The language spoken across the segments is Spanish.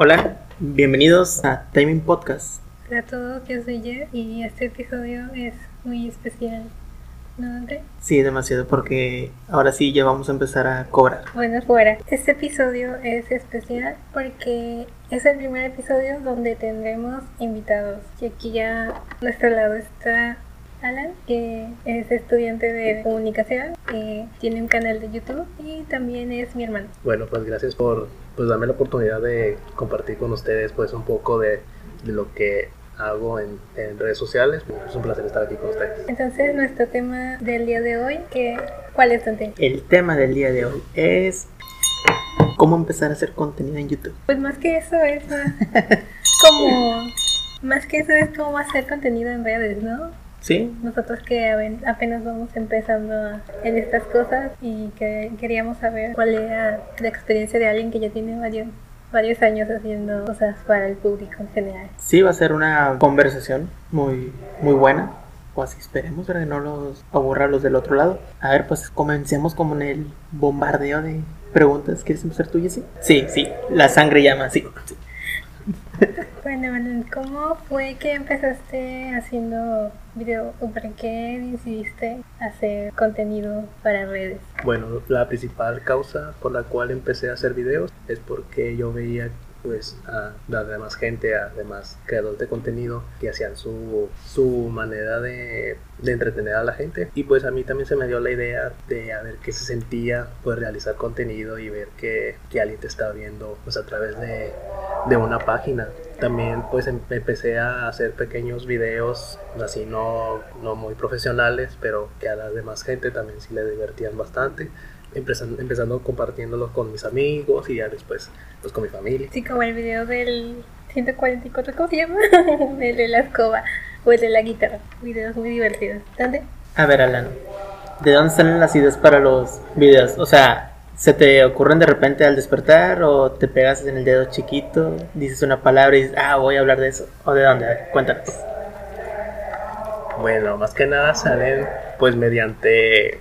Hola, bienvenidos a Timing Podcast. Hola a todos, yo soy Jeff y este episodio es muy especial. ¿No, André? Sí, demasiado porque ahora sí ya vamos a empezar a cobrar. Bueno, fuera. Este episodio es especial porque es el primer episodio donde tendremos invitados. Y aquí ya a nuestro lado está Alan, que es estudiante de comunicación, que tiene un canal de YouTube y también es mi hermano. Bueno, pues gracias por pues, darme la oportunidad de compartir con ustedes pues un poco de, de lo que hago en, en, redes sociales. Es un placer estar aquí con ustedes. Entonces, nuestro tema del día de hoy, que, ¿cuál es, Dante? El tema del día de hoy es cómo empezar a hacer contenido en YouTube. Pues más que eso es más como... Más que eso es cómo hacer contenido en redes, ¿no? Sí. Nosotros que apenas vamos empezando en estas cosas y que queríamos saber cuál era la experiencia de alguien que ya tiene varios varios años haciendo cosas para el público en general. Sí, va a ser una conversación muy, muy buena. O así esperemos, para que no los aburra los del otro lado. A ver, pues comencemos como en el bombardeo de preguntas. ¿Quieres empezar tú, Jessy? Sí, sí, la sangre llama, sí. Bueno, Manuel, ¿cómo fue que empezaste haciendo video o por qué decidiste hacer contenido para redes? Bueno, la principal causa por la cual empecé a hacer videos es porque yo veía pues a la demás gente, a demás creadores de contenido que hacían su, su manera de, de, entretener a la gente. Y pues a mí también se me dio la idea de a ver qué se sentía pues realizar contenido y ver que, que alguien te estaba viendo pues a través de, de una página. También pues em, empecé a hacer pequeños videos así no, no muy profesionales pero que a la demás gente también sí le divertían bastante empezando, empezando compartiéndolos con mis amigos y ya después pues con mi familia. Sí, como el video del 144, ¿cómo se llama? el de la escoba o el de la guitarra. Videos muy divertidos. ¿Dónde? A ver, Alan, ¿de dónde salen las ideas para los videos? O sea, ¿se te ocurren de repente al despertar o te pegas en el dedo chiquito, dices una palabra y dices, ah, voy a hablar de eso? ¿O de dónde? A ver, cuéntanos. Bueno, más que nada salen pues mediante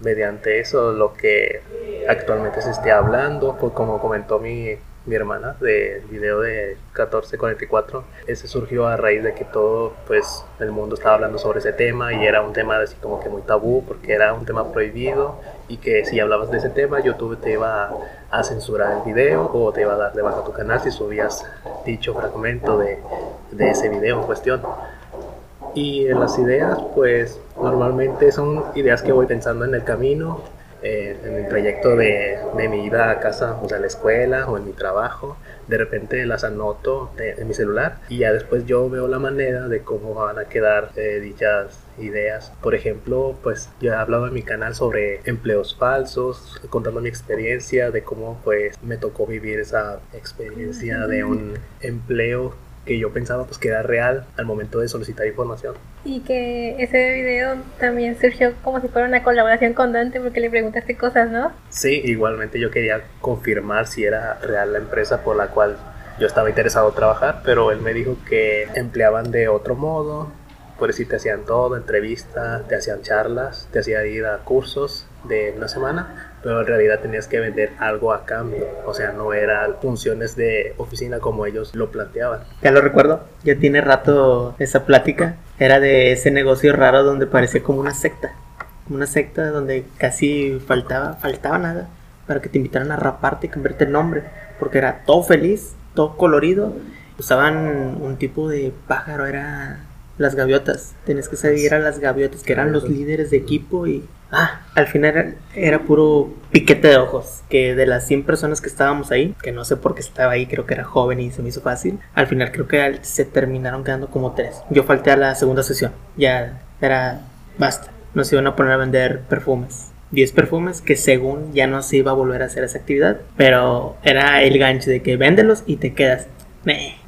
mediante eso lo que actualmente se esté hablando, pues como comentó mi, mi hermana del video de 1444, ese surgió a raíz de que todo pues el mundo estaba hablando sobre ese tema y era un tema así como que muy tabú porque era un tema prohibido y que si hablabas de ese tema YouTube te iba a censurar el video o te iba a dar de baja tu canal si subías dicho fragmento de, de ese video en cuestión. Y las ideas, pues normalmente son ideas que voy pensando en el camino, eh, en el trayecto de, de, mi ida a casa, o sea, a la escuela o en mi trabajo. De repente las anoto en mi celular y ya después yo veo la manera de cómo van a quedar eh, dichas ideas. Por ejemplo, pues yo he hablado en mi canal sobre empleos falsos, contando mi experiencia de cómo pues me tocó vivir esa experiencia de un empleo que yo pensaba pues que era real al momento de solicitar información. Y que ese video también surgió como si fuera una colaboración con Dante porque le preguntaste cosas, ¿no? Sí, igualmente yo quería confirmar si era real la empresa por la cual yo estaba interesado en trabajar, pero él me dijo que empleaban de otro modo, por decir te hacían todo, entrevistas, te hacían charlas, te hacían ir a cursos de una semana pero en realidad tenías que vender algo a cambio, o sea, no eran funciones de oficina como ellos lo planteaban. Ya lo recuerdo, ya tiene rato esa plática, era de ese negocio raro donde parecía como una secta, una secta donde casi faltaba, faltaba nada para que te invitaran a raparte y cambiarte el nombre, porque era todo feliz, todo colorido, usaban un tipo de pájaro, era las gaviotas, tenías que seguir a las gaviotas que eran los líderes de equipo y Ah, al final era, puro piquete de ojos. Que de las 100 personas que estábamos ahí, que no sé por qué estaba ahí, creo que era joven y se me hizo fácil. Al final creo que se terminaron quedando como tres. Yo falté a la segunda sesión. Ya era basta. Nos iban a poner a vender perfumes. 10 perfumes que según ya no se iba a volver a hacer esa actividad. Pero era el gancho de que véndelos y te quedas.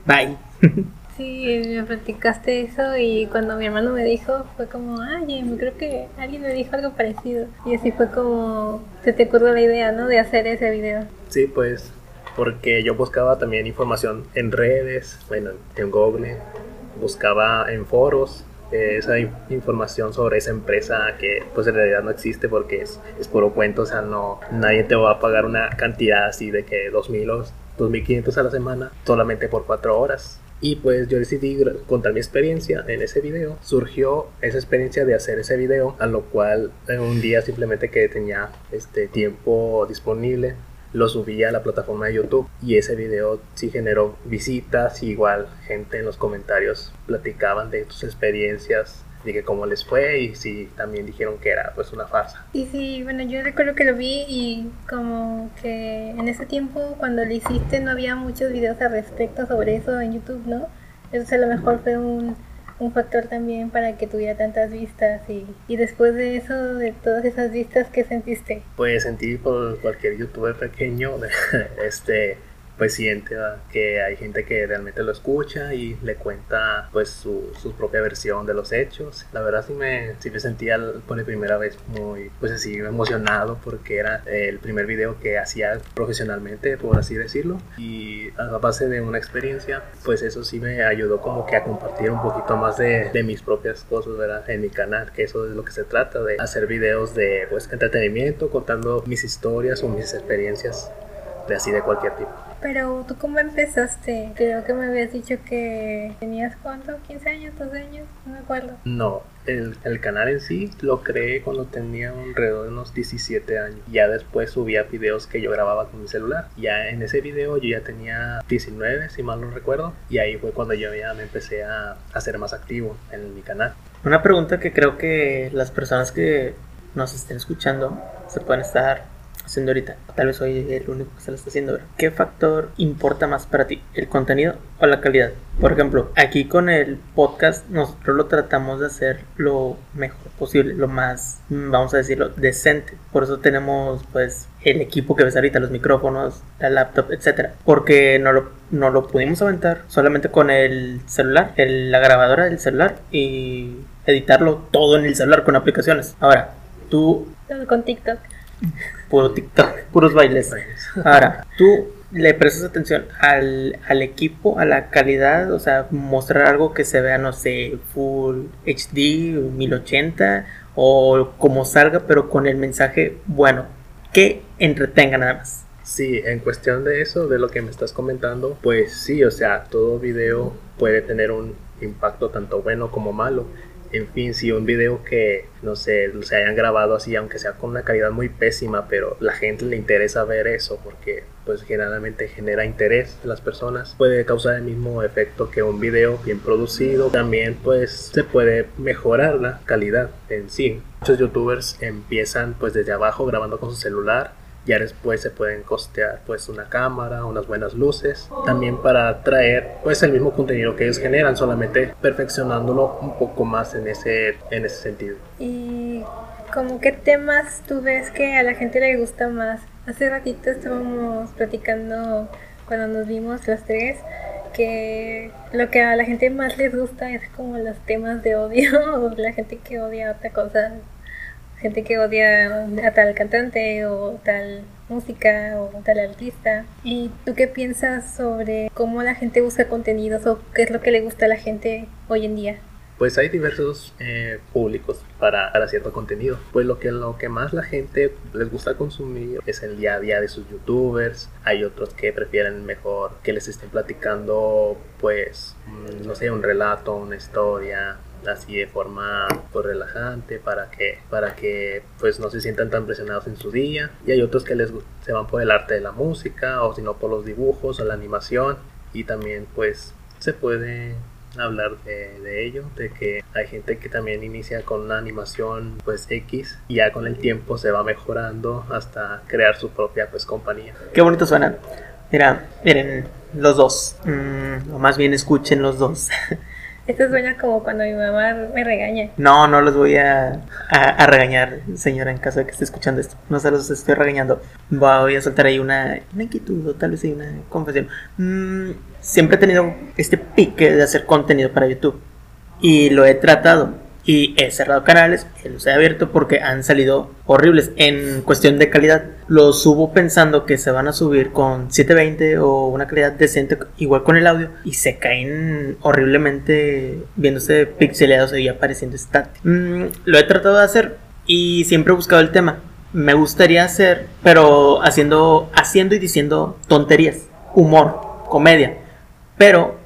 bye. Sí, me platicaste eso y cuando mi hermano me dijo fue como, ay, creo que alguien me dijo algo parecido. Y así fue como se te ocurrió la idea, ¿no? De hacer ese video. Sí, pues porque yo buscaba también información en redes, bueno, en Google, buscaba en foros esa información sobre esa empresa que pues en realidad no existe porque es, es puro cuento, o sea, no, nadie te va a pagar una cantidad así de que dos mil o 2.500 a la semana solamente por 4 horas. Y pues yo decidí contar mi experiencia en ese video. Surgió esa experiencia de hacer ese video, a lo cual en un día simplemente que tenía este tiempo disponible, lo subí a la plataforma de YouTube y ese video sí generó visitas, igual gente en los comentarios platicaban de sus experiencias de cómo les fue y si también dijeron que era pues una farsa. Y sí, bueno, yo recuerdo que lo vi y como que en ese tiempo cuando lo hiciste no había muchos videos al respecto sobre eso en YouTube, ¿no? Eso a lo mejor fue un, un factor también para que tuviera tantas vistas y, y después de eso, de todas esas vistas, ¿qué sentiste? Pues sentí por cualquier youtuber pequeño, este pues siente que hay gente que realmente lo escucha y le cuenta pues su, su, propia versión de los hechos. La verdad sí me, sí me sentía por primera vez muy pues así emocionado porque era el primer video que hacía profesionalmente por así decirlo y a base de una experiencia pues eso sí me ayudó como que a compartir un poquito más de, de mis propias cosas en mi canal que eso es lo que se trata de hacer videos de pues entretenimiento contando mis historias o mis experiencias de así de cualquier tipo. Pero tú cómo empezaste? Creo que me habías dicho que tenías cuánto, 15 años, 12 años, no me acuerdo. No, el, el, canal en sí lo creé cuando tenía alrededor de unos 17 años. Ya después subía videos que yo grababa con mi celular. Ya en ese video yo ya tenía 19, si mal no recuerdo. Y ahí fue cuando yo ya me empecé a, a ser más activo en mi canal. Una pregunta que creo que las personas que nos estén escuchando se pueden estar haciendo ahorita. Tal vez soy el único que se lo está haciendo ahora. ¿Qué factor importa más para ti? ¿El contenido o la calidad? Por ejemplo, aquí con el podcast nosotros lo tratamos de hacer lo mejor posible, lo más, vamos a decirlo, decente. Por eso tenemos pues el equipo que ves ahorita, los micrófonos, la laptop, etcétera. Porque no lo, no lo pudimos aventar solamente con el celular, el, la grabadora del celular y editarlo todo en el celular con aplicaciones. Ahora, tú... Con TikTok puro TikTok, puros bailes. Ahora, tú le prestas atención al, al, equipo, a la calidad, o sea, mostrar algo que se vea, no sé, Full HD, 1080 o como salga, pero con el mensaje bueno, que entretenga nada más. Sí, en cuestión de eso, de lo que me estás comentando, pues sí, o sea, todo video puede tener un impacto tanto bueno como malo en fin, si un video que, no sé, se hayan grabado así, aunque sea con una calidad muy pésima, pero la gente le interesa ver eso porque pues generalmente genera interés en las personas, puede causar el mismo efecto que un video bien producido. También pues se puede mejorar la calidad en sí. Muchos youtubers empiezan pues desde abajo grabando con su celular ya después se pueden costear pues una cámara, unas buenas luces, también para traer pues el mismo contenido que ellos generan, solamente perfeccionándolo un poco más en ese, en ese sentido. ¿Y como qué temas tú ves que a la gente le gusta más? Hace ratito estábamos platicando cuando nos vimos los tres que lo que a la gente más les gusta es como los temas de odio la gente que odia otra cosa gente que odia a tal cantante o tal música o tal artista. ¿Y tú qué piensas sobre cómo la gente busca contenidos o qué es lo que le gusta a la gente hoy en día? Pues hay diversos eh, públicos para, para, cierto contenido. Pues lo que, lo que más la gente les gusta consumir es el día a día de sus youtubers. Hay otros que prefieren mejor que les estén platicando, pues, mm, no sé, un relato, una historia, así de forma pues, relajante para que para que pues no se sientan tan presionados en su día y hay otros que les se van por el arte de la música o si no por los dibujos o la animación y también pues se puede hablar de, de, ello, de que hay gente que también inicia con una animación pues X y ya con el tiempo se va mejorando hasta crear su propia pues compañía. Qué bonito suena. Mira, miren, los dos, mm, o más bien escuchen los dos. Esto suena como cuando mi mamá me regaña. No, no los voy a, a, regañar, señora, en caso de que esté escuchando esto. No se los estoy regañando. Voy a soltar ahí una, inquietud o tal vez hay una confesión. Mm, siempre he tenido este pique de hacer contenido para YouTube. Y lo he tratado y he cerrado canales, los he abierto porque han salido horribles en cuestión de calidad. Los subo pensando que se van a subir con 720 o una calidad decente, igual con el audio, y se caen horriblemente viéndose pixeleados y apareciendo estáticos. Mm, lo he tratado de hacer y siempre he buscado el tema. Me gustaría hacer, pero haciendo, haciendo y diciendo tonterías humor, comedia. Pero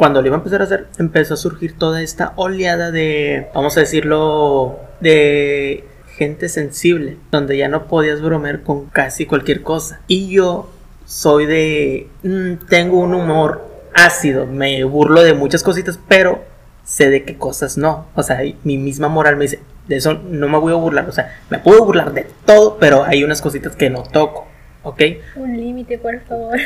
cuando lo iba a empezar a hacer, empezó a surgir toda esta oleada de, vamos a decirlo, de gente sensible, donde ya no podías bromear con casi cualquier cosa. Y yo soy de, mm, tengo un humor ácido, me burlo de muchas cositas, pero sé de qué cosas no. O sea, mi misma moral me dice, de eso no me voy a burlar. O sea, me puedo burlar de todo, pero hay unas cositas que no toco. ¿Ok? Un límite, por favor.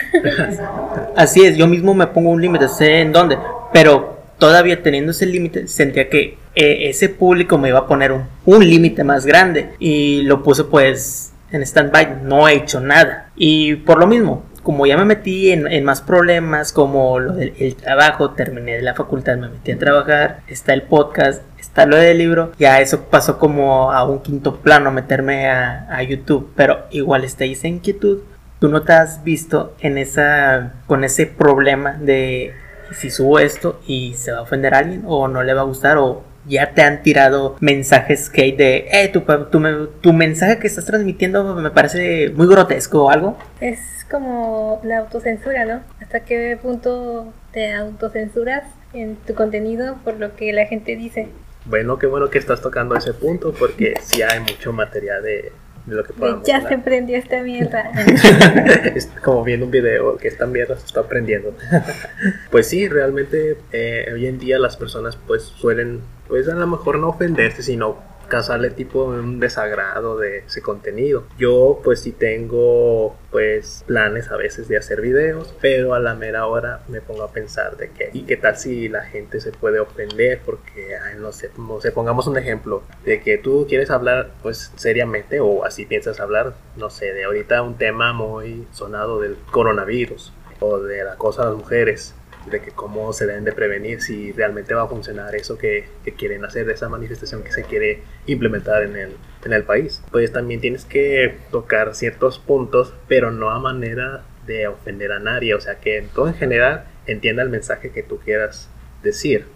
Así es, yo mismo me pongo un límite, sé en dónde, pero todavía teniendo ese límite, sentía que eh, ese público me iba a poner un, un límite más grande y lo puse pues en stand-by, no he hecho nada. Y por lo mismo, como ya me metí en, más problemas, como lo del el trabajo, terminé de la facultad, me metí a trabajar, está el podcast, está lo del libro, ya eso pasó como a un quinto plano, meterme a, YouTube, pero igual está esa inquietud. ¿Tú no te has visto en esa, con ese problema de si subo esto y se va a ofender a alguien o no le va a gustar o ya te han tirado mensajes hate de, eh, tu, tu, tu mensaje que estás transmitiendo me parece muy grotesco o algo? Es como la autocensura, ¿no? ¿Hasta qué punto te autocensuras en tu contenido por lo que la gente dice? Bueno, qué bueno que estás tocando ese punto porque sí hay mucho material de, lo que podemos Ya se prendió esta mierda. es como viendo un video que esta mierda se está aprendiendo. pues sí, realmente eh, hoy en día las personas pues suelen, pues a lo mejor no ofenderse, sino causarle tipo un desagrado de ese contenido. Yo pues sí tengo pues planes a veces de hacer videos, pero a la mera hora me pongo a pensar de que y qué tal si la gente se puede ofender porque no sé, no sé, pongamos un ejemplo de que tú quieres hablar pues seriamente o así piensas hablar, no sé, de ahorita un tema muy sonado del coronavirus o de la cosa de las mujeres de que cómo se deben de prevenir, si realmente va a funcionar eso que, quieren hacer, esa manifestación que se quiere implementar en el, en el país. Pues también tienes que tocar ciertos puntos, pero no a manera de ofender a nadie, o sea que todo en general entienda el mensaje que tú quieras decir.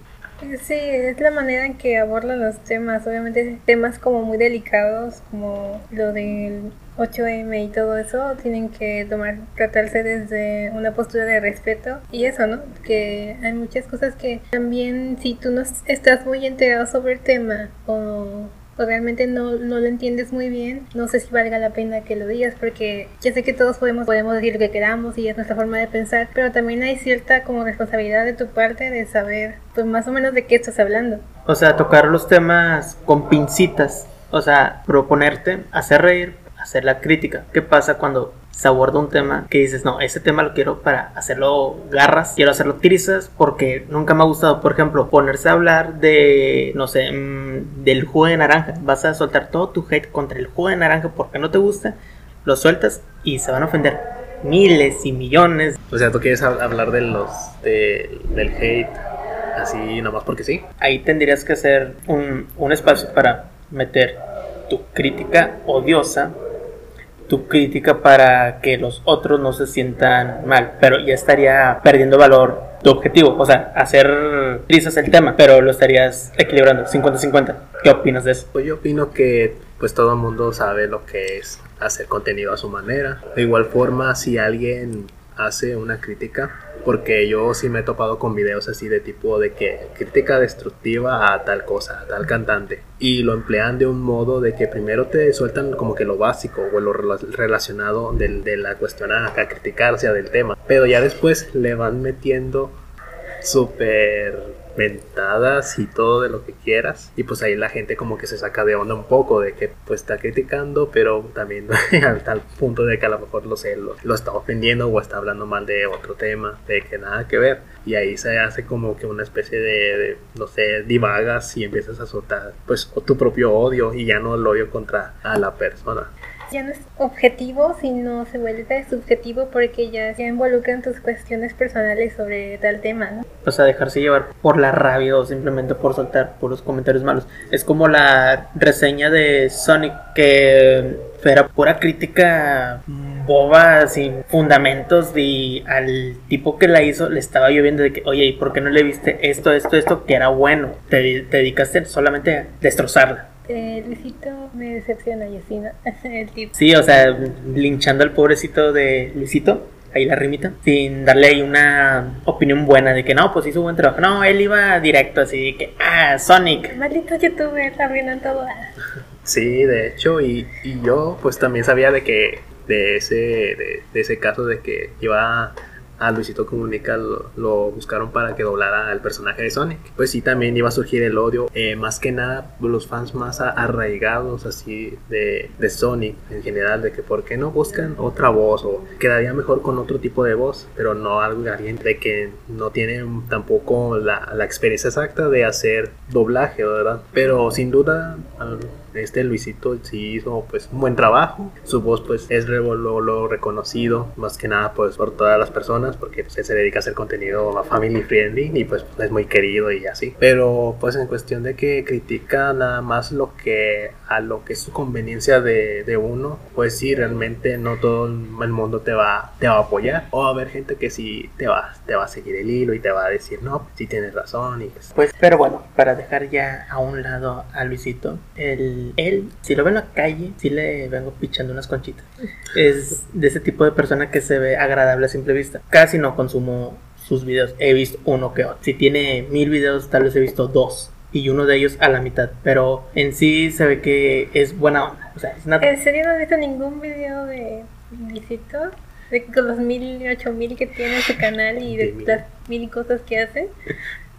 Sí, es la manera en que abordan los temas, obviamente temas como muy delicados, como lo del 8M y todo eso, tienen que tomar, tratarse desde una postura de respeto y eso, ¿no? Que hay muchas cosas que también si tú no estás muy enterado sobre el tema o realmente no, no, lo entiendes muy bien, no sé si valga la pena que lo digas, porque ya sé que todos podemos, podemos decir lo que queramos y es nuestra forma de pensar, pero también hay cierta como responsabilidad de tu parte de saber pues más o menos de qué estás hablando. O sea, tocar los temas con pincitas, o sea, proponerte, hacer reír, hacer la crítica. ¿Qué pasa cuando se aborda un tema que dices, no, ese tema lo quiero para hacerlo garras, quiero hacerlo trizas porque nunca me ha gustado, por ejemplo, ponerse a hablar de, no sé, mm, del jugo de naranja. Vas a soltar todo tu hate contra el jugo de naranja porque no te gusta, lo sueltas y se van a ofender miles y millones. O sea, tú quieres hablar de los, del hate así nomás porque sí. Ahí tendrías que hacer un, un espacio para meter tu crítica odiosa tu crítica para que los otros no se sientan mal, pero ya estaría perdiendo valor tu objetivo, o sea, hacer risas el tema, pero lo estarías equilibrando 50-50. ¿Qué opinas de eso? Pues yo opino que pues todo el mundo sabe lo que es hacer contenido a su manera. De igual forma, si alguien hace una crítica, porque yo sí me he topado con videos así de tipo de que crítica destructiva a tal cosa, a tal cantante, y lo emplean de un modo de que primero te sueltan como que lo básico o lo relacionado de, de la cuestión a, a criticarse del tema, pero ya después le van metiendo súper mentadas y todo de lo que quieras. Y pues ahí la gente como que se saca de onda un poco de que pues está criticando, pero también al tal punto de que a lo mejor lo sé, lo, está ofendiendo o está hablando mal de otro tema, de que nada que ver. Y ahí se hace como que una especie de, no sé, divagas y empiezas a soltar pues tu propio odio y ya no el odio contra a la persona ya no es objetivo, sino se vuelve subjetivo porque ya se involucran tus cuestiones personales sobre tal tema, ¿no? O sea, dejarse llevar por la rabia o simplemente por soltar por los comentarios malos. Es como la reseña de Sonic que era pura crítica boba, sin fundamentos y al tipo que la hizo le estaba lloviendo de que, oye, ¿y por qué no le viste esto, esto, esto que era bueno? Te, te dedicaste solamente a destrozarla. Eh, Luisito me decepciona y así, ¿no? Sí, o sea, linchando al pobrecito de Luisito. ahí la rimita, sin darle ahí una opinión buena de que no, pues hizo buen trabajo. No, él iba directo así que, ah, Sonic. Maldito youtuber, arruinan todo. Sí, de hecho, y, y yo pues también sabía de que de ese, de, de ese caso de que iba a Luisito Comunica lo, buscaron para que doblara al personaje de Sonic. Pues sí, también iba a surgir el odio. Eh, más que nada, los fans más arraigados así de, de, Sonic en general, de que por qué no buscan otra voz o quedaría mejor con otro tipo de voz, pero no algo de que no tienen tampoco la, la experiencia exacta de hacer doblaje, ¿verdad? Pero sin duda este Luisito sí hizo pues un buen trabajo. Su voz pues es lo, reconocido más que nada pues por todas las personas porque pues, él se dedica a hacer contenido family friendly y pues es muy querido y así. Pero pues en cuestión de que critica nada más lo que a lo que es su conveniencia de, de uno, pues sí realmente no todo el mundo te va, te va a apoyar. O va a haber gente que sí te va, te va a seguir el hilo y te va a decir no, si tienes razón y pues... pues pero bueno, para dejar ya a un lado a Luisito, el él, si lo ve en la calle, sí le vengo pichando unas conchitas. Es de ese tipo de persona que se ve agradable a simple vista. Casi no consumo sus videos. He visto uno que otro. Si tiene mil videos, tal vez he visto dos. Y uno de ellos a la mitad. Pero en sí se ve que es buena onda. O sea, es nada. ¿En serio no has visto ningún video de Luisito? De los mil, ocho mil que tiene su canal y de, de las mil cosas que hace.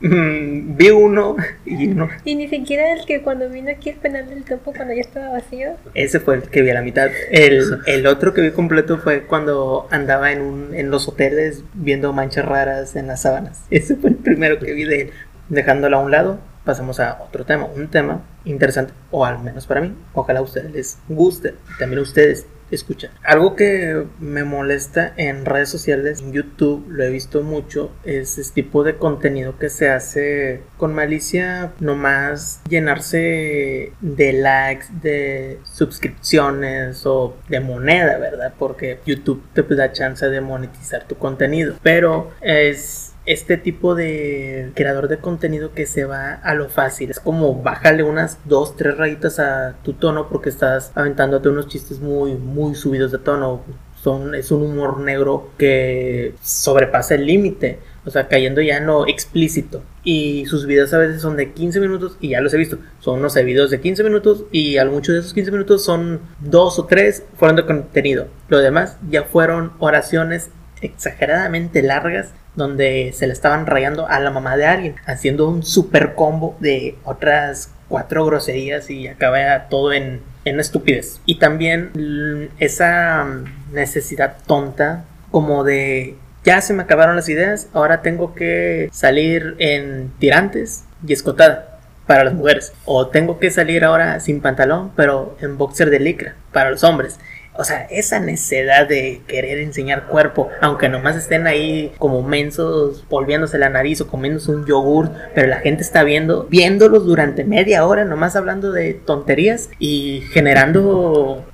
Mm, vi uno y no. Y ni siquiera el que cuando vino aquí el penal del topo cuando ya estaba vacío. Ese fue el que vi a la mitad. El, el otro que vi completo fue cuando andaba en, un, en los hoteles viendo manchas raras en las sábanas. Ese fue el primero que vi de él. Dejándolo a un lado, pasamos a otro tema. Un tema interesante, o al menos para mí. Ojalá a ustedes les guste. También a ustedes escucha. Algo que me molesta en redes sociales, en YouTube, lo he visto mucho, es este tipo de contenido que se hace con malicia, nomás llenarse de likes, de suscripciones o de moneda, ¿verdad? Porque YouTube te da chance de monetizar tu contenido. Pero es este tipo de creador de contenido que se va a lo fácil. Es como bájale unas dos, tres rayitas a tu tono porque estás aventándote unos chistes muy, muy subidos de tono. Son, es un humor negro que sobrepasa el límite. O sea, cayendo ya en lo explícito. Y sus videos a veces son de 15 minutos y ya los he visto. Son unos videos de 15 minutos y a muchos de esos 15 minutos son dos o tres fueron de contenido. Lo demás ya fueron oraciones exageradamente largas donde se le estaban rayando a la mamá de alguien, haciendo un super combo de otras cuatro groserías y acaba todo en, en estupidez. Y también esa necesidad tonta como de ya se me acabaron las ideas, ahora tengo que salir en tirantes y escotada para las mujeres. O tengo que salir ahora sin pantalón, pero en boxer de licra para los hombres. O sea, esa necesidad de querer enseñar cuerpo, aunque nomás estén ahí como mensos, volviéndose la nariz o comiéndose un yogur, pero la gente está viendo, viéndolos durante media hora, nomás hablando de tonterías y generando,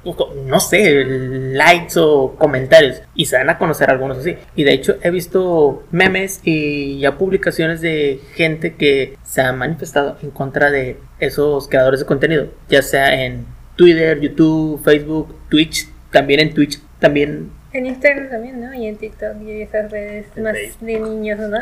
no sé, likes o comentarios. Y se van a conocer algunos así. Y de hecho he visto memes y ya publicaciones de gente que se ha manifestado en contra de esos creadores de contenido, ya sea en Twitter, YouTube, Facebook, Twitch, también en Twitch, también... En Instagram también, ¿no? Y en TikTok y esas redes más de niños, ¿no?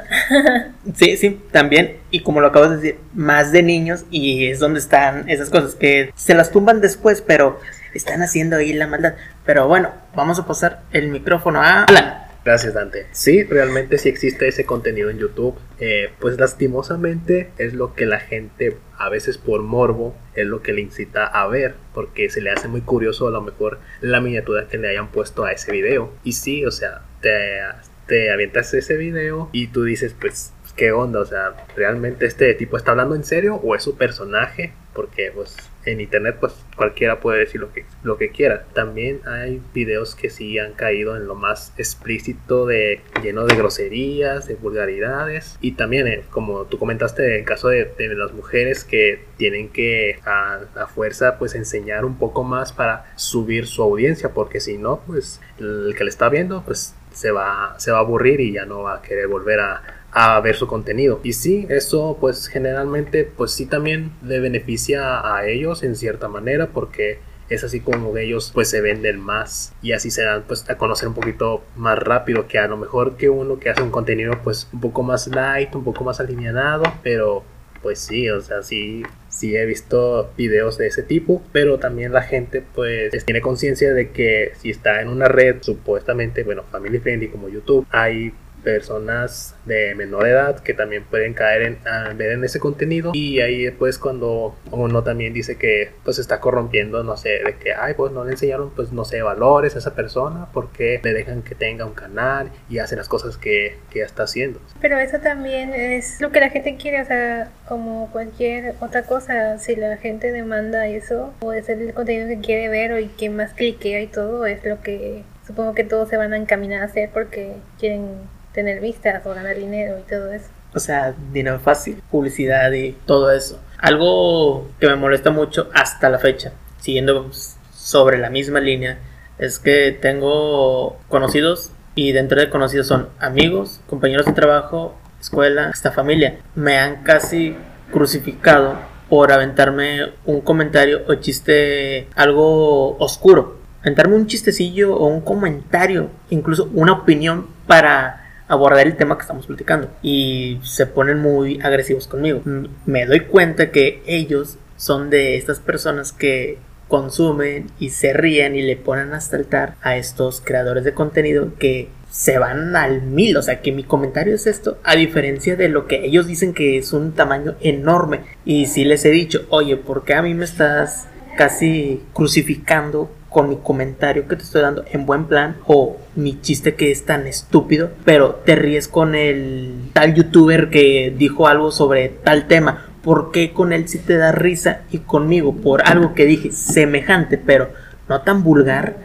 sí, sí, también. Y como lo acabas de decir, más de niños y es donde están esas cosas que se las tumban después, pero están haciendo ahí la maldad. Pero bueno, vamos a pasar el micrófono a Alan. Gracias, Dante. Sí, realmente sí existe ese contenido en YouTube. Eh, pues lastimosamente es lo que la gente, a veces por morbo, es lo que le incita a ver, porque se le hace muy curioso a lo mejor la miniatura que le hayan puesto a ese video. Y sí, o sea, te, te avientas ese video y tú dices, pues, ¿qué onda? O sea, ¿realmente este tipo está hablando en serio o es su personaje? Porque, pues, en internet pues cualquiera puede decir lo que, lo que quiera. También hay videos que sí han caído en lo más explícito de lleno de groserías, de vulgaridades y también eh, como tú comentaste en caso de, las mujeres que tienen que a, a, fuerza pues enseñar un poco más para subir su audiencia porque si no pues el que le está viendo pues se va, se va a aburrir y ya no va a querer volver a, a ver su contenido. Y sí, eso pues generalmente pues sí también le beneficia a ellos en cierta manera porque es así como ellos pues se venden más y así se dan pues a conocer un poquito más rápido que a lo mejor que uno que hace un contenido pues un poco más light, un poco más alineado, pero pues sí, o sea, sí, sí he visto videos de ese tipo, pero también la gente pues tiene conciencia de que si está en una red supuestamente, bueno, family friendly como YouTube, hay personas de menor edad que también pueden caer en ver en ese contenido. Y ahí después cuando uno también dice que pues está corrompiendo no sé de que ay pues no le enseñaron pues no sé valores a esa persona porque le dejan que tenga un canal y hace las cosas que, que está haciendo pero eso también es lo que la gente quiere o sea como cualquier otra cosa si la gente demanda eso o es el contenido que quiere ver o y que más cliquea y todo es lo que supongo que todos se van a encaminar a hacer porque quieren tener vistas o ganar dinero y todo eso. O sea, dinero fácil, publicidad y todo eso. Algo que me molesta mucho hasta la fecha, siguiendo sobre la misma línea, es que tengo conocidos y dentro de conocidos son amigos, compañeros de trabajo, escuela, hasta familia. Me han casi crucificado por aventarme un comentario o chiste algo oscuro. Aventarme un chistecillo o un comentario, incluso una opinión para abordar el tema que estamos platicando y se ponen muy agresivos conmigo. Me doy cuenta que ellos son de estas personas que consumen y se ríen y le ponen a saltar a estos creadores de contenido que se van al mil, o sea que mi comentario es esto, a diferencia de lo que ellos dicen que es un tamaño enorme. Y si les he dicho, oye, ¿por qué a mí me estás casi crucificando con mi comentario que te estoy dando en buen plan o mi chiste que es tan estúpido, pero te ríes con el tal youtuber que dijo algo sobre tal tema. ¿Por qué con él sí te da risa y conmigo por algo que dije semejante, pero no tan vulgar?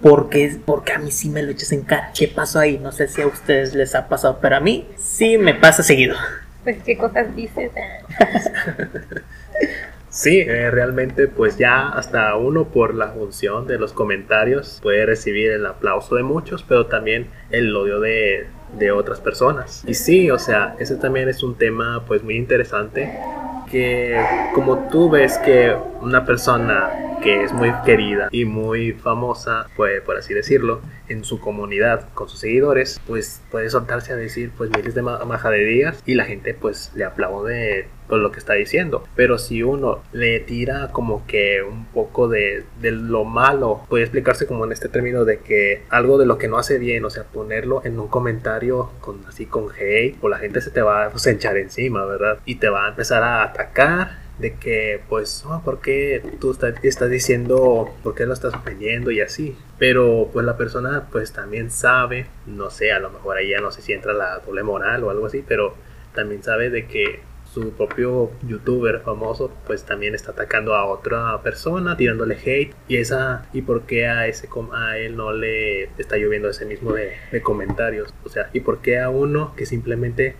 Porque, porque a mí sí me lo echas en cara. ¿Qué pasó ahí? No sé si a ustedes les ha pasado, pero a mí sí me pasa seguido. Pues qué cosas dices. Sí, eh, realmente pues ya hasta uno por la función de los comentarios puede recibir el aplauso de muchos, pero también el odio de, de otras personas. Y sí, o sea, ese también es un tema pues muy interesante que como tú ves que una persona que es muy querida y muy famosa, pues, por así decirlo, en su comunidad con sus seguidores, pues puede soltarse a decir pues miles de majaderías y la gente pues le aplaude por lo que está diciendo. Pero si uno le tira como que un poco de, de lo malo, puede explicarse como en este término de que algo de lo que no hace bien, o sea, ponerlo en un comentario con así con hate, pues la gente se te va a echar encima, ¿verdad? Y te va a empezar a atacar de que pues, oh, ¿por qué tú estás diciendo, por qué lo estás ofendiendo y así? Pero pues la persona pues también sabe, no sé, a lo mejor ahí ya no sé si entra la doble moral o algo así, pero también sabe de que su propio youtuber famoso pues también está atacando a otra persona tirándole hate y esa y por qué a ese a él no le está lloviendo ese mismo de, comentarios o sea y por qué a uno que simplemente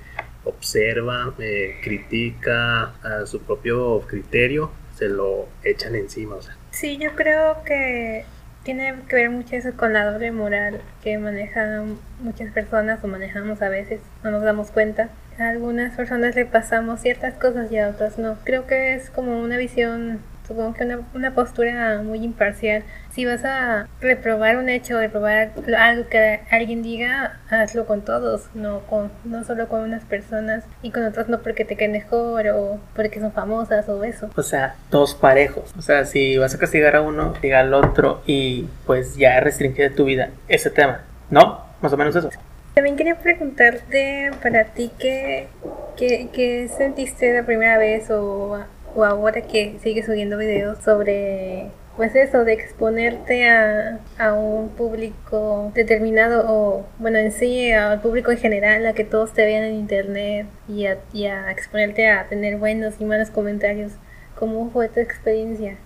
observa eh, critica a su propio criterio se lo echan encima sí yo creo que tiene que ver mucho eso con la doble moral que manejan muchas personas o manejamos a veces no nos damos cuenta a algunas personas le pasamos ciertas cosas y a otras no. Creo que es como una visión, supongo que una, una postura muy imparcial. Si vas a reprobar un hecho, reprobar algo que alguien diga, hazlo con todos, no con no solo con unas personas y con otras no porque te caen mejor o porque son famosas o eso. O sea, todos parejos. O sea, si vas a castigar a uno, diga al otro y pues ya restringir tu vida ese tema. ¿No? Más o menos eso. También quería preguntarte para ti qué, qué, sentiste la primera vez o, o, ahora que sigues subiendo videos sobre pues eso de exponerte a, a, un público determinado o bueno en sí al público en general a que todos te vean en internet y a, y exponerte a tener buenos y malos comentarios ¿cómo fue tu experiencia?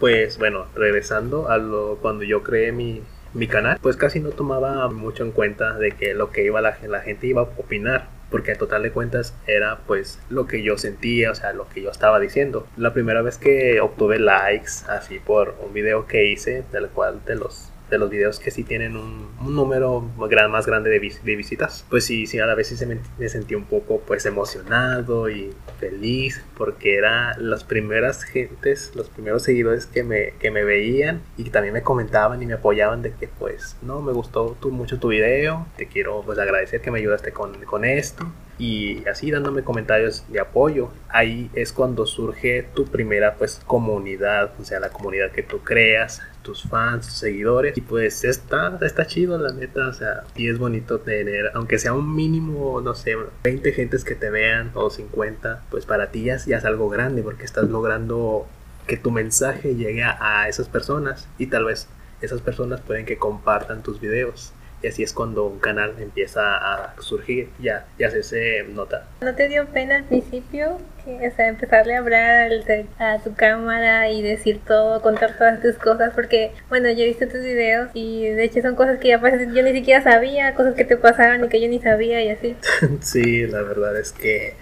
Pues bueno regresando a lo cuando yo creé mi, mi canal, pues casi no tomaba mucho en cuenta de que lo que iba la gente iba a opinar porque a total de cuentas era pues lo que yo sentía, o sea, lo que yo estaba diciendo. La primera vez que obtuve likes así por un video que hice, del cual te los de los videos que sí tienen un, un número gran- más grande de, vis- de visitas, pues sí, sí, a la vez sí se me, me sentí un poco pues emocionado y feliz porque eran las primeras gentes, los primeros seguidores que me, que me veían y que también me comentaban y me apoyaban de que pues no, me gustó tu, mucho tu video, te quiero pues agradecer que me ayudaste con, con esto y así dándome comentarios de apoyo. Ahí es cuando surge tu primera pues comunidad, o sea, la comunidad que tú creas, tus fans, tus seguidores y pues está, está chido la neta, o sea, y es bonito tener, aunque sea un mínimo, no sé, 20 gentes que te vean o 50, pues para ti ya, es- algo grande porque estás logrando que tu mensaje llegue a, a esas personas y tal vez esas personas pueden que compartan tus videos. Y así es cuando un canal empieza a surgir, ya, ya se, se nota. ¿No te dio pena al principio que, o sea, empezarle a hablar a tu cámara y decir todo, contar todas tus cosas? Porque, bueno, yo he visto tus videos y de hecho son cosas que ya yo ni siquiera sabía, cosas que te pasaban y que yo ni sabía y así. Sí, la verdad es que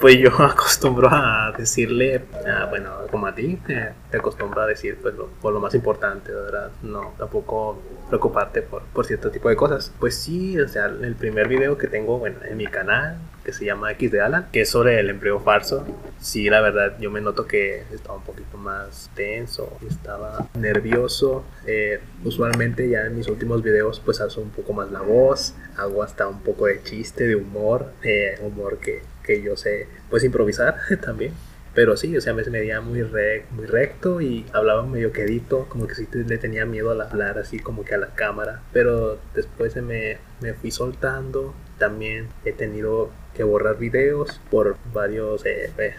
pues yo acostumbro a decirle, ah, bueno, como a ti, eh, te acostumbro a decir pues lo, por lo más importante, ¿verdad? No, tampoco preocuparte por, por cierto tipo de cosas. Pues sí, o sea, el primer video que tengo, bueno, en mi canal, que se llama X de Alan, que es sobre el empleo falso, sí, la verdad, yo me noto que estaba un poquito más tenso, estaba nervioso. eh, usualmente ya en mis últimos videos pues alzo un poco más la voz, hago hasta un poco de chiste, de humor, eh, humor que, que yo sé pues improvisar también. Pero sí, o sea, me se me veía muy, rec- muy recto y hablaba medio quedito, como que sí le tenía miedo al hablar así como que a la cámara. Pero después me, me fui soltando. También he tenido que borrar videos por varias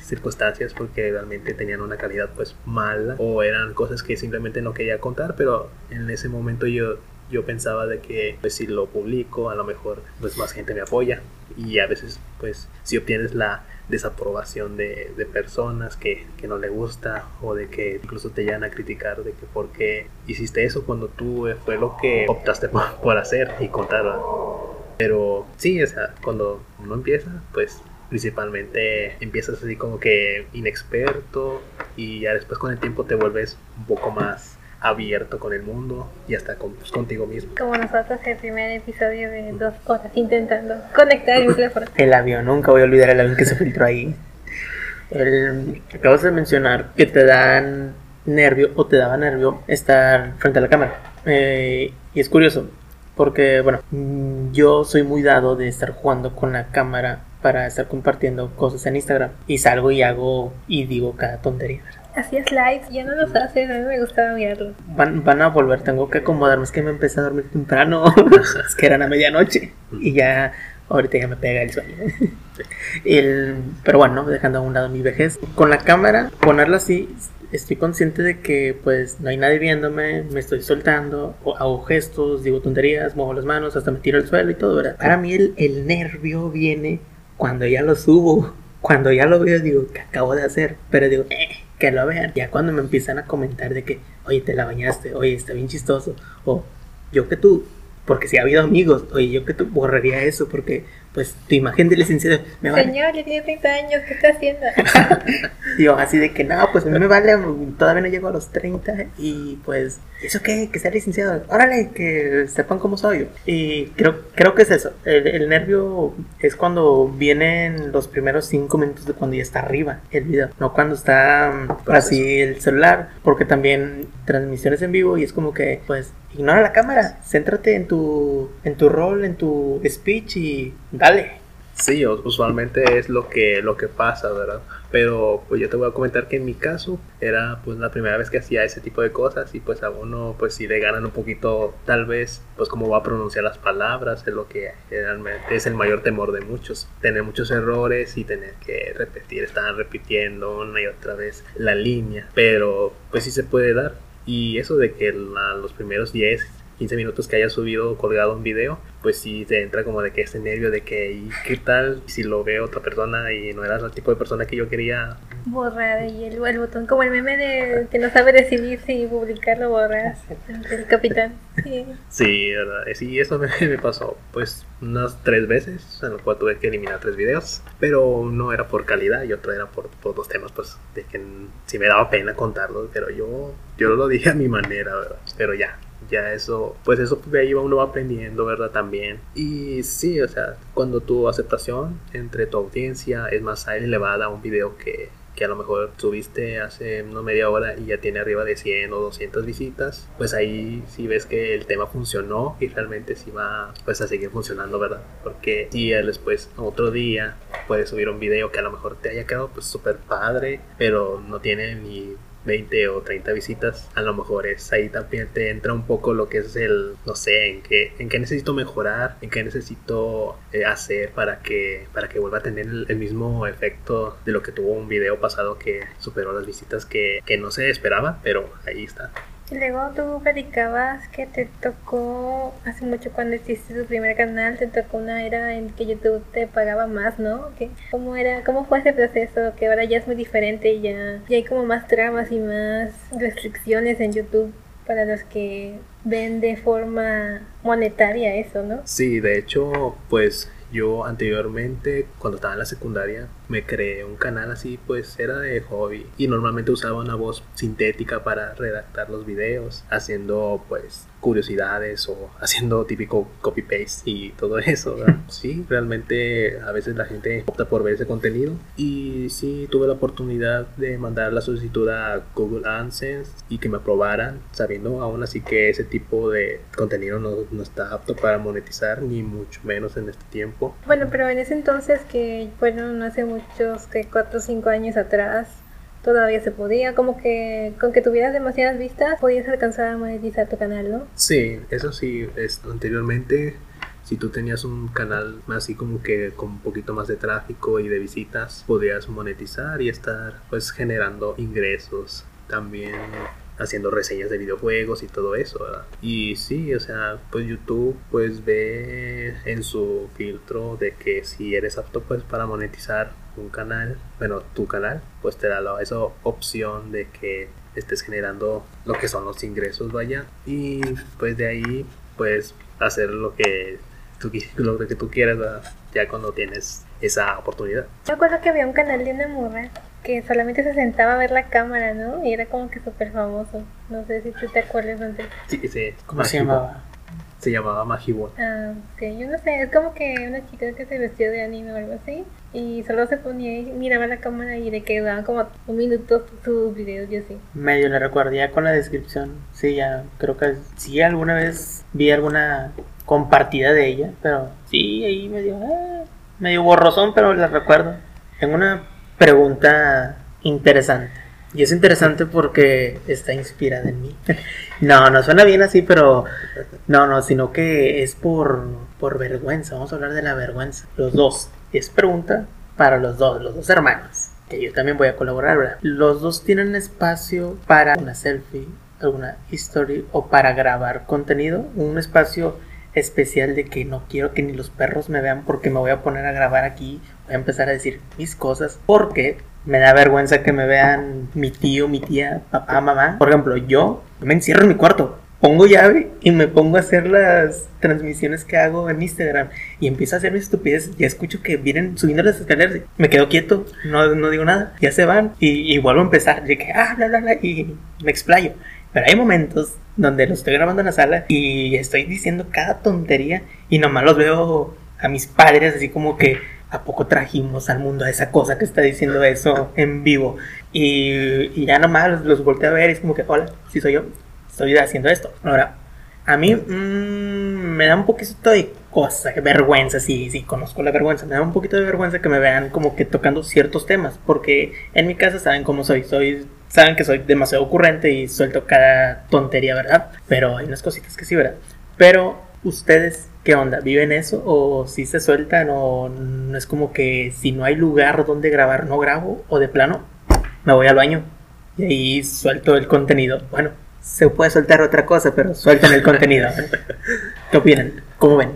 circunstancias porque realmente tenían una calidad pues mala o eran cosas que simplemente no quería contar, pero en ese momento yo yo pensaba de que pues si lo publico a lo mejor pues más gente me apoya. Y a veces pues si obtienes la desaprobación de, personas que, que no le gusta o de que incluso te llegan a criticar de que por qué hiciste eso cuando tú eh, fue lo que optaste por, por hacer y contar. Pero sí o sea cuando uno empieza pues principalmente empiezas así como que inexperto y ya después con el tiempo te vuelves un poco más abierto con el mundo y hasta con, pues, contigo mismo. Como nosotros el primer episodio de dos horas intentando conectar el micrófono. El avión, nunca voy a olvidar el avión que se filtró ahí. El, acabas de mencionar que te dan nervio o te daba nervio estar frente a la cámara. Eh, y es curioso, porque bueno, mm, yo soy muy dado de estar jugando con la cámara para estar compartiendo cosas en Instagram. Y salgo y hago y digo cada tontería. Hacías lives, ya no los haces, a mí me gustaba mirarlos. Van, van a volver, tengo que acomodarme. Es que me empecé a dormir temprano. es que eran a medianoche. Y ya, ahorita ya me pega el sueño. el, pero bueno, dejando a un lado mi vejez. Con la cámara, ponerla así, estoy consciente de que pues no hay nadie viéndome, me estoy soltando, hago gestos, digo tonterías, muevo las manos, hasta me tiro al suelo y todo, ¿verdad? Para mí el, el nervio viene cuando ya lo subo. Cuando ya lo veo, digo, ¿qué acabo de hacer? Pero digo, eh, que lo vean. Ya cuando me empiezan a comentar de que, oye, te la bañaste, oye, está bien chistoso, o yo que tú, porque si ha habido amigos, oye, yo que tú borraría eso, porque pues tu imagen de licenciado me vale. Señor, ya tiene 30 años, ¿qué está haciendo? Digo, así de que no, pues a mí me vale, todavía no llego a los 30 y pues, ¿eso qué? Que sea licenciado. Órale, que sepan cómo soy. Y creo, creo que es eso. El, el nervio es cuando vienen los primeros 5 minutos de cuando ya está arriba el video, no cuando está mm, así el celular, porque también transmisiones en vivo y es como que, pues, ignora la cámara, céntrate en tu, en tu rol, en tu speech y dale. Sí, usualmente es lo que, lo que pasa, ¿verdad? Pero pues yo te voy a comentar que en mi caso era pues la primera vez que hacía ese tipo de cosas y pues a uno pues si le ganan un poquito tal vez pues cómo va a pronunciar las palabras es lo que realmente es el mayor temor de muchos. Tener muchos errores y tener que repetir, estar repitiendo una y otra vez la línea, pero pues sí se puede dar. Y eso de que los primeros 10, 15 minutos que haya subido o colgado un video, pues sí te entra como de que ese nervio de que, ¿y qué tal si lo ve otra persona y no eras el tipo de persona que yo quería? Borrar y el, el botón, como el meme de que no sabe decidir si publicarlo o borrar. El capitán. Sí. Sí, ¿verdad? Sí, eso me, me pasó pues unas tres veces, en lo cual tuve que eliminar tres videos, pero uno era por calidad y otro era por, por dos temas, pues de que sí me daba pena contarlos, pero yo, yo lo dije a mi manera, ¿verdad? Pero ya, ya eso, pues eso de ahí uno va aprendiendo, ¿verdad? También. Y sí, o sea, cuando tu aceptación entre tu audiencia es más elevada a un video que que a lo mejor subiste hace una media hora y ya tiene arriba de 100 o 200 visitas, pues ahí sí ves que el tema funcionó y realmente sí va pues a seguir funcionando, ¿verdad? Porque si después, otro día, puedes subir un video que a lo mejor te haya quedado pues súper padre, pero no tiene ni 20 o 30 visitas, a lo mejor es ahí también te entra un poco lo que es el, no sé, en qué, en qué necesito mejorar, en qué necesito eh, hacer para que, para que vuelva a tener el, mismo efecto de lo que tuvo un video pasado que superó las visitas que, que no se esperaba, pero ahí está. Y luego tú predicabas que te tocó hace mucho cuando hiciste tu primer canal, te tocó una era en que YouTube te pagaba más, ¿no? ¿Cómo era, cómo fue ese proceso? Que ahora ya es muy diferente y ya, ya hay como más trabas y más restricciones en YouTube para los que ven de forma monetaria eso, ¿no? Sí, de hecho, pues yo anteriormente, cuando estaba en la secundaria, me creé un canal así, pues era de hobby. Y normalmente usaba una voz sintética para redactar los videos, haciendo pues curiosidades o haciendo típico copy-paste y todo eso. Sí, realmente a veces la gente opta por ver ese contenido. Y sí, tuve la oportunidad de mandar la solicitud a Google AdSense y que me aprobaran, sabiendo aún así que ese tipo de contenido no, no está apto para monetizar, ni mucho menos en este tiempo. Bueno, pero en ese entonces que fueron hace muchos, que 4 o 5 años atrás, todavía se podía, como que con que tuvieras demasiadas vistas podías alcanzar a monetizar tu canal, ¿no? Sí, eso sí, es, anteriormente si tú tenías un canal así como que con un poquito más de tráfico y de visitas, podías monetizar y estar pues generando ingresos. También haciendo reseñas de videojuegos y todo eso, ¿verdad? Y sí, o sea, pues YouTube pues ve en su filtro de que si eres apto pues para monetizar un canal, bueno, tu canal, pues te da la, esa opción de que estés generando lo que son los ingresos, vaya. Y pues de ahí pues hacer lo que tú, lo que tú quieras, ya cuando tienes esa oportunidad. Yo acuerdo que había un canal de una morra que solamente se sentaba a ver la cámara, ¿no? Y era como que súper famoso. No sé si tú te acuerdas antes. Sí, sí. ¿Cómo se llamaba? Se llamaba Magibot. Ah, ok. Yo no sé, es como que una chica que se vestió de anime o algo así. Y solo se ponía y miraba la cámara y le quedaban como un minuto sus videos y así. Medio le recordía con la descripción. Sí, ya creo que sí, alguna vez vi alguna compartida de ella. Pero sí, ahí medio, eh, medio borrosón, pero la recuerdo. Tengo una pregunta interesante. Y es interesante porque está inspirada en mí. no, no suena bien así, pero no, no, sino que es por, por vergüenza. Vamos a hablar de la vergüenza. Los dos. Es pregunta para los dos, los dos hermanos. Que yo también voy a colaborar, ¿verdad? Los dos tienen espacio para una selfie, alguna history o para grabar contenido. Un espacio especial de que no quiero que ni los perros me vean porque me voy a poner a grabar aquí, voy a empezar a decir mis cosas porque me da vergüenza que me vean mi tío, mi tía, papá, mamá. Por ejemplo, yo me encierro en mi cuarto, pongo llave y me pongo a hacer las transmisiones que hago en Instagram y empiezo a hacer mis estupideces. Ya escucho que vienen subiendo las escaleras, me quedo quieto, no, no digo nada, ya se van y, vuelvo a empezar. Y ah, bla, bla, bla, y me explayo. Pero hay momentos donde lo estoy grabando en la sala y estoy diciendo cada tontería y nomás los veo a mis padres así como que ¿a poco trajimos al mundo a esa cosa que está diciendo eso en vivo? Y, ya nomás los, volteo a ver y es como que, hola, sí soy yo, estoy haciendo esto. Ahora, a mí mm, me da un poquito de cosa, vergüenza, sí, sí, conozco la vergüenza, me da un poquito de vergüenza que me vean como que tocando ciertos temas, porque en mi casa saben cómo soy, soy saben que soy demasiado ocurrente y suelto cada tontería, ¿verdad? Pero hay unas cositas que sí, ¿verdad? Pero ustedes, ¿qué onda? ¿Viven eso o si se sueltan o no es como que si no hay lugar donde grabar no grabo o de plano me voy al baño y ahí suelto el contenido? Bueno, se puede soltar otra cosa, pero sueltan el contenido. ¿Qué opinan? ¿Cómo ven?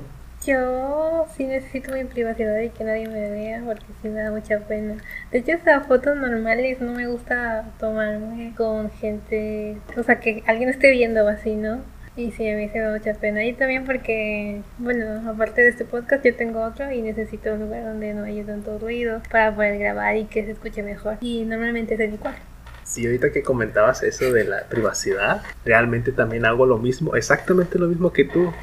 Yo sí necesito mi privacidad y que nadie me vea porque sí me da mucha pena. De hecho, esas fotos normales no me gusta tomarme con gente, o sea, que alguien esté viendo así, ¿no? Y sí, a mí se me da mucha pena. Y también porque, bueno, aparte de este podcast, yo tengo otro y necesito un lugar donde no haya tanto ruido para poder grabar y que se escuche mejor. Y normalmente es en mi cuarto. Sí, ahorita que comentabas eso de la privacidad, realmente también hago lo mismo, exactamente lo mismo que tú.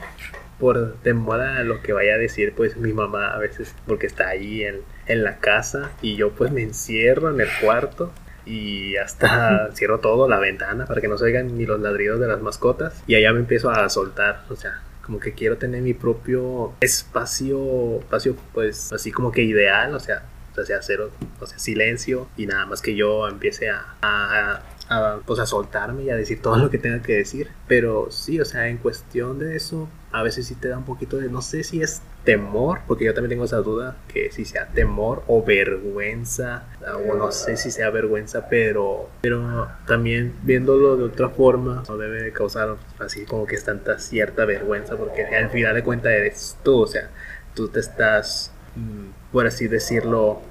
Por temor a lo que vaya a decir, pues mi mamá a veces, porque está ahí en, en la casa y yo pues me encierro en el cuarto y hasta cierro todo, la ventana, para que no se oigan ni los ladridos de las mascotas. Y allá me empiezo a soltar, o sea, como que quiero tener mi propio espacio, espacio pues así como que ideal, o sea, o sea, cero, o sea, silencio y nada más que yo empiece a, a, a, pues a soltarme y a decir todo lo que tenga que decir. Pero sí, o sea, en cuestión de eso, a veces sí te da un poquito de, no sé si es temor, porque yo también tengo esa duda, que si sea temor o vergüenza, o no sé si sea vergüenza, pero, pero también viéndolo de otra forma, no debe de causar así como que es tanta cierta vergüenza, porque al final de cuentas eres tú, o sea, tú te estás, mm, por así decirlo,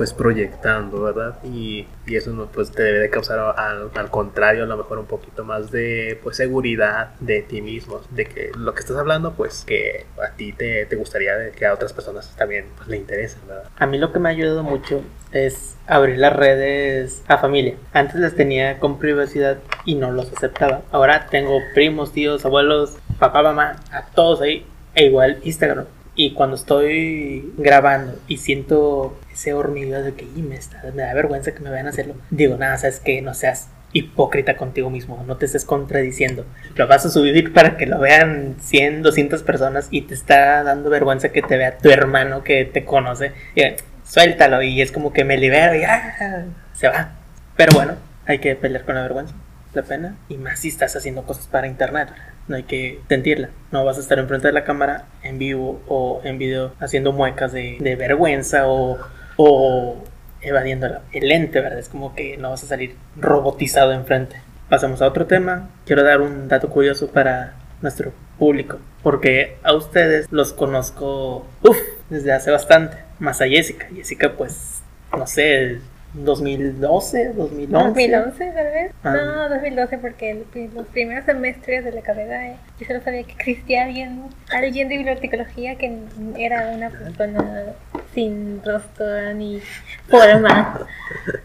pues proyectando, ¿verdad? Y, y eso no, pues te debe de causar al, contrario a lo mejor un poquito más de pues seguridad de ti mismo, de que lo que estás hablando pues que a ti te, te gustaría que a otras personas también pues le interesen, ¿verdad? A mí lo que me ha ayudado mucho es abrir las redes a familia. Antes las tenía con privacidad y no los aceptaba. Ahora tengo primos, tíos, abuelos, papá, mamá, a todos ahí. E igual Instagram. Y cuando estoy grabando y siento ese hormigueo de que me, me da vergüenza que me vayan a hacerlo, digo, nada, sabes que no seas hipócrita contigo mismo, no te estés contradiciendo. Lo vas a subir para que lo vean 100, 200 personas y te está dando vergüenza que te vea tu hermano que te conoce. Y, suéltalo y es como que me libero y ah, se va. Pero bueno, hay que pelear con la vergüenza, la pena, y más si estás haciendo cosas para internet no hay que sentirla. No vas a estar enfrente de la cámara en vivo o en video haciendo muecas de, de vergüenza o, o evadiendo el lente, ¿verdad? Es como que no vas a salir robotizado enfrente. Pasamos a otro tema. Quiero dar un dato curioso para nuestro público, porque a ustedes los conozco uf, desde hace bastante, más a Jessica. Jessica, pues, no sé, 2012, 2011. 2011 tal vez. Ah. No, 2012 porque el, los primeros semestres de la carrera eh, yo solo sabía que existía alguien, alguien de bibliotecología que era una persona sin rostro ni forma.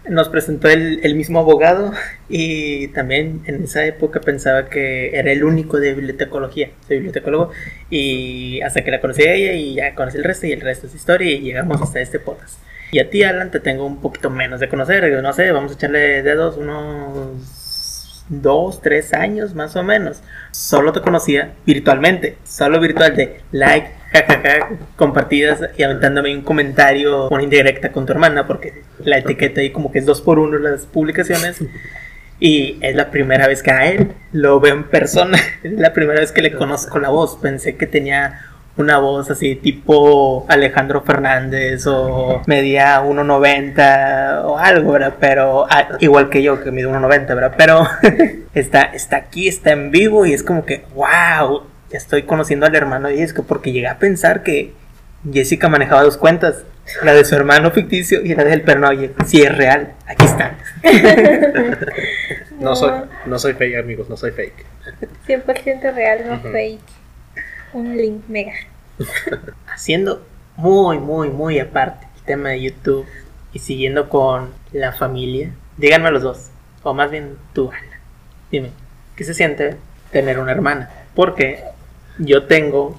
Nos presentó el, el mismo abogado y también en esa época pensaba que era el único de bibliotecología, soy bibliotecólogo y hasta que la conocí a ella y ya conocí el resto y el resto es historia y llegamos hasta este podcast. Y a ti, Alan, te tengo un poquito menos de conocer. No sé, vamos a echarle dedos unos dos, tres años más o menos. Solo te conocía virtualmente, solo virtual de like, jajaja, compartidas y aventándome un comentario, una indirecta con tu hermana, porque la etiqueta ahí como que es dos por uno las publicaciones. Y es la primera vez que a él lo veo en persona, es la primera vez que le conozco la voz. Pensé que tenía una voz así tipo Alejandro Fernández o media 1.90 o algo, ¿verdad? Pero ah, igual que yo que mido 1.90, ¿verdad? Pero está, está aquí, está en vivo y es como que, wow, ya estoy conociendo al hermano de Jessica porque llegué a pensar que Jessica manejaba dos cuentas. La de su hermano ficticio y la del perno. Oye, si es real, aquí está. no, soy, no soy fake, amigos, no soy fake. 100% real, no fake un link mega. Haciendo muy, muy, muy aparte el tema de YouTube y siguiendo con la familia, díganme los dos, o más bien tú, Ana, dime, ¿qué se siente tener una hermana? Porque yo tengo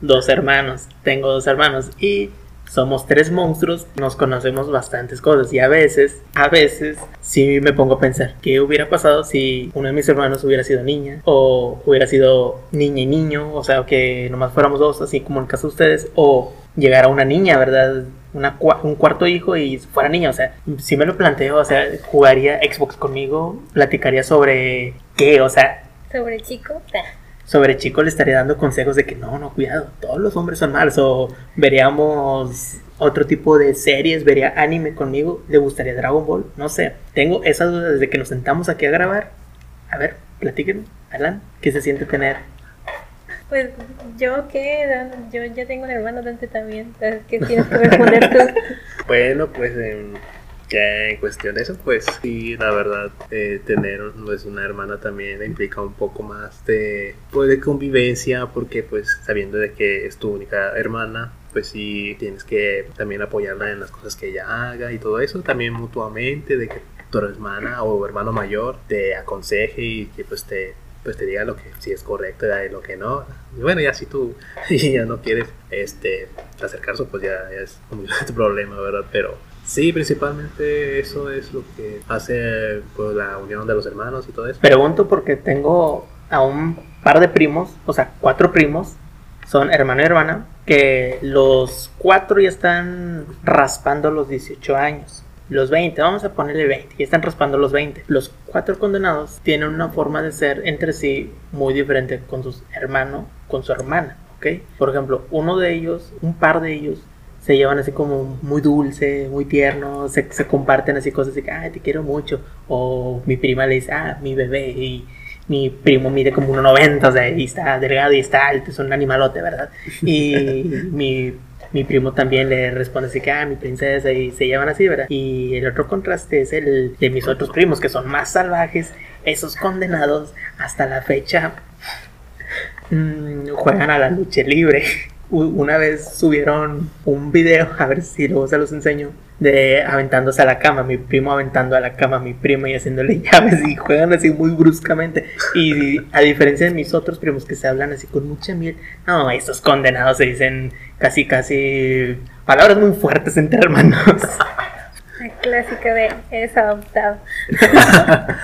dos hermanos, tengo dos hermanos y somos tres monstruos, nos conocemos bastantes cosas. Y a veces, a veces sí me pongo a pensar qué hubiera pasado si uno de mis hermanos hubiera sido niña o hubiera sido niña y niño, o sea, que nomás fuéramos dos, así como en el caso de ustedes, o llegara una niña, ¿verdad? Una, un cuarto hijo y fuera niña, o sea, si me lo planteo, o sea, jugaría Xbox conmigo, platicaría sobre qué, o sea... Sobre chico sobre chico le estaría dando consejos de que no, no, cuidado, todos los hombres son malos. O veríamos otro tipo de series, vería anime conmigo, le gustaría Dragon Ball, no sé. Tengo esa duda desde que nos sentamos aquí a grabar. A ver, platíquenme, Alan, ¿qué se siente tener? Pues yo que yo ya tengo un hermano Dante también, ¿qué tienes que responder tú? bueno, pues ya en cuestión de eso, pues sí, la verdad, eh, tener pues, una hermana también implica un poco más de, pues, de convivencia, porque pues sabiendo de que es tu única hermana, pues sí tienes que también apoyarla en las cosas que ella haga y todo eso, también mutuamente, de que tu hermana o hermano mayor te aconseje y que pues te pues te diga lo que si es correcto y lo que no. Y bueno, ya si tú ya no quieres este acercarse, pues ya, es tu problema, ¿verdad? Pero sí, principalmente eso es lo que hace pues la unión de los hermanos y todo eso. Pregunto porque tengo a un par de primos, o sea, cuatro primos, son hermano y hermana, que los cuatro ya están raspando los 18 años los 20, vamos a ponerle 20, y están raspando los 20. Los cuatro condenados tienen una forma de ser entre sí muy diferente con su hermano, con su hermana, ¿ok? Por ejemplo, uno de ellos, un par de ellos, se llevan así como muy dulce, muy tierno, se, se comparten así cosas así que, ay, te quiero mucho. O mi prima le dice, ah, mi bebé, y mi primo mide como 1,90, o sea, y está delgado y está alto, es un animalote, ¿verdad? Y mi mi primo también le responde así que, ah, mi princesa, y se llaman así, ¿verdad? Y el otro contraste es el de mis otros primos, que son más salvajes, esos condenados hasta la fecha mm, juegan a la lucha libre. Una vez subieron un video, a ver si luego se los enseño, de aventándose a la cama, mi primo aventando a la cama, mi primo y haciéndole llaves y juegan así muy bruscamente. Y a diferencia de mis otros primos que se hablan así con mucha miel, no, estos condenados se dicen casi, casi palabras muy fuertes entre hermanos. La clásica de es adoptado.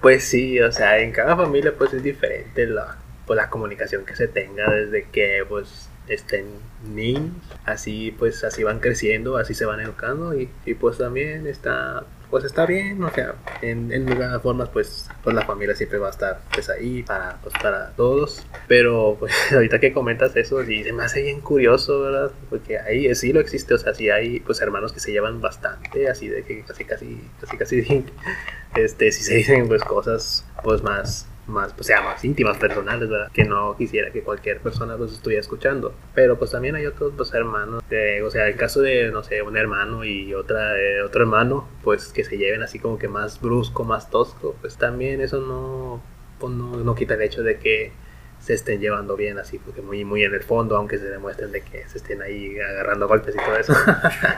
pues sí, o sea, en cada familia pues es diferente la, pues, la comunicación que se tenga desde que pues estén niños, así pues así van creciendo, así se van educando y, y pues también está pues está bien, o sea, en, en lugar formas pues, pues la familia siempre va a estar pues ahí para, pues, para todos, pero pues ahorita que comentas eso sí se me hace bien curioso, ¿verdad? Porque ahí sí lo existe, o sea, sí hay pues hermanos que se llevan bastante, así de que casi casi, casi casi, este, si se dicen pues cosas pues más más, pues, sea, más íntimas, personales, ¿verdad? Que no quisiera que cualquier persona los estuviera escuchando. Pero pues también hay otros pues, hermanos, o sea, el caso de, no sé, un hermano y otra, eh, otro hermano, pues que se lleven así como que más brusco, más tosco, pues también eso no, pues, no, no quita el hecho de que se estén llevando bien así, porque muy, muy en el fondo, aunque se demuestren de que se estén ahí agarrando golpes y todo eso.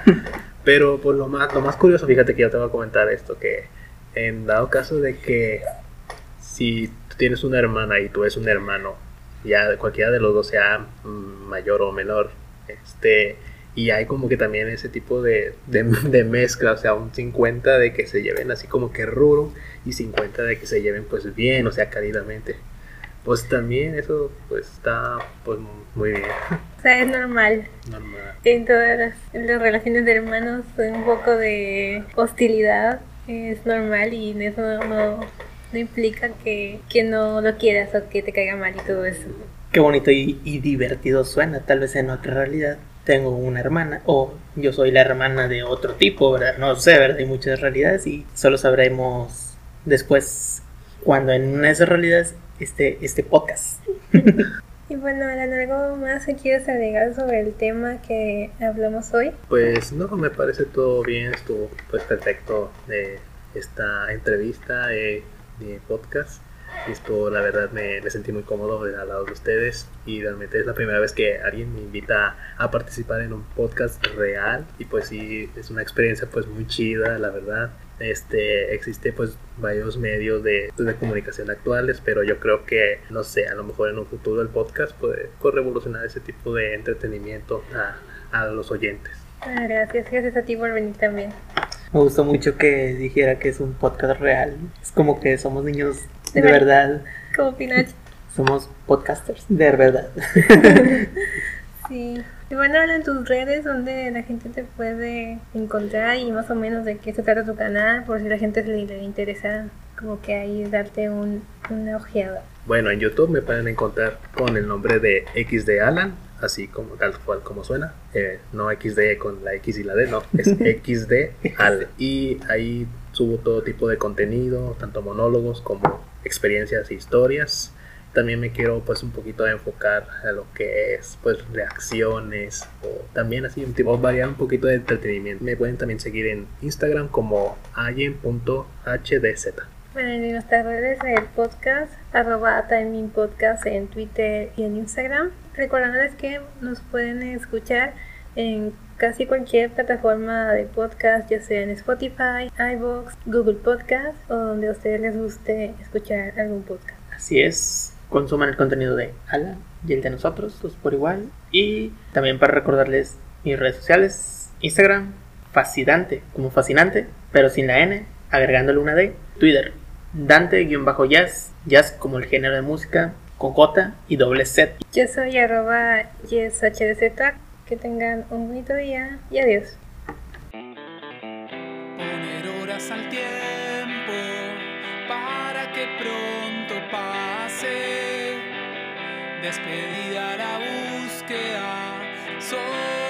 Pero pues lo más, lo más curioso, fíjate que yo te voy a comentar esto, que en dado caso de que si tienes una hermana y tú eres un hermano, ya cualquiera de los dos sea mm, mayor o menor, este, y hay como que también ese tipo de, de, mezcla, o sea, un 50 de que se lleven así como que ruro y 50 de que se lleven pues bien, o sea, caridamente. Pues también eso pues está pues muy bien. O sea, es normal. Normal. En todas las, las relaciones de hermanos un poco de hostilidad es normal y en eso no, no implica que, no lo quieras o que te caiga mal y todo eso. Qué bonito y, divertido suena, tal vez en otra realidad tengo una hermana o yo soy la hermana de otro tipo, ¿verdad? No sé, ¿verdad? Hay muchas realidades y solo sabremos después cuando en una de esas realidades este, este podcast. y bueno, Alan, ¿algo más que quieres agregar sobre el tema que hablamos hoy? Pues no, me parece todo bien, estuvo pues perfecto de esta entrevista. Eh, mi podcast. Y esto, la verdad, me, me, sentí muy cómodo al lado de ustedes. Y realmente es la primera vez que alguien me invita a participar en un podcast real. Y pues sí, es una experiencia pues muy chida, la verdad. Este, existe pues varios medios de, de comunicación actuales, pero yo creo que, no sé, a lo mejor en un futuro el podcast puede, puede revolucionar ese tipo de entretenimiento a, a los oyentes. Ah, gracias, gracias a ti por venir también. Me gustó mucho que dijera que es un podcast real. Es como que somos niños de, verdad. Como Pinocho. Somos podcasters de verdad. sí. Y bueno, en tus redes donde la gente te puede encontrar y más o menos de qué se trata tu canal, por si la gente le, le interesa como que ahí darte un, una ojeada. Bueno, en YouTube me pueden encontrar con el nombre de XD Alan así como tal cual como suena, eh, no XD con la X y la D, no, es XD al. Y ahí subo todo tipo de contenido, tanto monólogos como experiencias e historias. También me quiero pues un poquito enfocar a lo que es pues reacciones o también así un tipo variar un poquito de entretenimiento. Me pueden también seguir en Instagram como ayen.hdz. Bueno, en nuestras redes el podcast, arroba Timing Podcast en Twitter y en Instagram. Recordándoles que nos pueden escuchar en casi cualquier plataforma de podcast, ya sea en Spotify, iVoox, Google Podcast o donde a ustedes les guste escuchar algún podcast. Así es, consuman el contenido de Alan y el de nosotros, todos por igual. Y también para recordarles mis redes sociales, Instagram, fascinante, como fascinante, pero sin la N, agregándole una D, Twitter, Dante-Jazz, jazz como el género de música, con J y doble Z. Yo soy arroba yeshdz, que tengan un bonito día y adiós. Poner horas al tiempo para que pronto pase. Despedida la búsqueda, solo